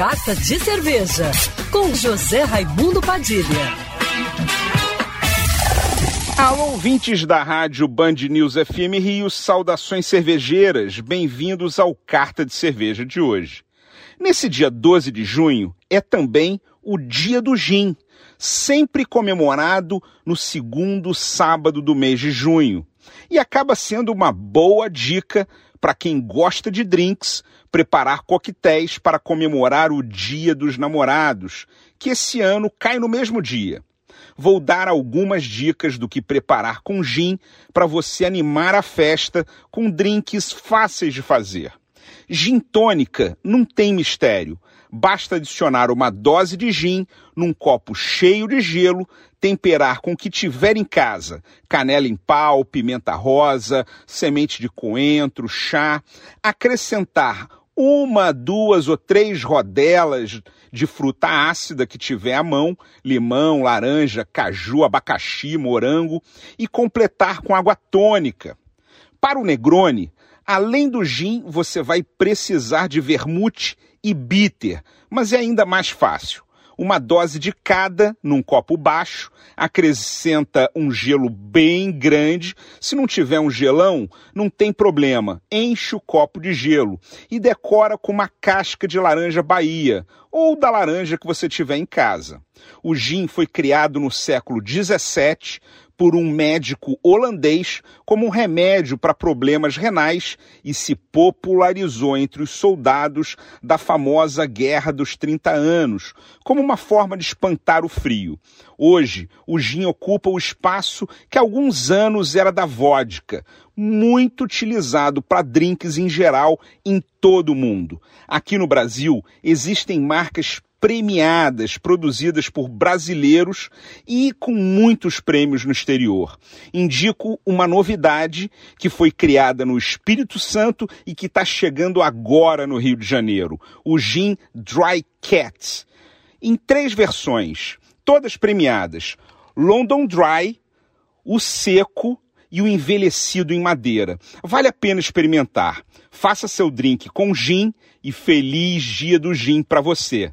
Carta de Cerveja, com José Raimundo Padilha. Alô, ouvintes da rádio Band News FM Rio, saudações cervejeiras, bem-vindos ao Carta de Cerveja de hoje. Nesse dia 12 de junho é também o Dia do Gin, sempre comemorado no segundo sábado do mês de junho, e acaba sendo uma boa dica para quem gosta de drinks, preparar coquetéis para comemorar o Dia dos Namorados, que esse ano cai no mesmo dia. Vou dar algumas dicas do que preparar com gin para você animar a festa com drinks fáceis de fazer. Gin tônica não tem mistério. Basta adicionar uma dose de gin num copo cheio de gelo, temperar com o que tiver em casa: canela em pau, pimenta rosa, semente de coentro, chá, acrescentar uma, duas ou três rodelas de fruta ácida que tiver à mão, limão, laranja, caju, abacaxi, morango e completar com água tônica. Para o Negroni, além do gin, você vai precisar de vermute e bitter, mas é ainda mais fácil uma dose de cada num copo baixo, acrescenta um gelo bem grande. Se não tiver um gelão, não tem problema, enche o copo de gelo e decora com uma casca de laranja Bahia ou da laranja que você tiver em casa. O gin foi criado no século 17 por um médico holandês como um remédio para problemas renais e se popularizou entre os soldados da famosa Guerra dos 30 Anos, como uma forma de espantar o frio. Hoje, o gin ocupa o espaço que há alguns anos era da vodka, muito utilizado para drinks em geral em todo o mundo. Aqui no Brasil, existem marcas premiadas, produzidas por brasileiros e com muitos prêmios no exterior. Indico uma novidade que foi criada no Espírito Santo e que está chegando agora no Rio de Janeiro: o Gin Dry Cat. Em três versões, todas premiadas: London Dry, o seco e o envelhecido em madeira. Vale a pena experimentar. Faça seu drink com gin e feliz dia do gin para você.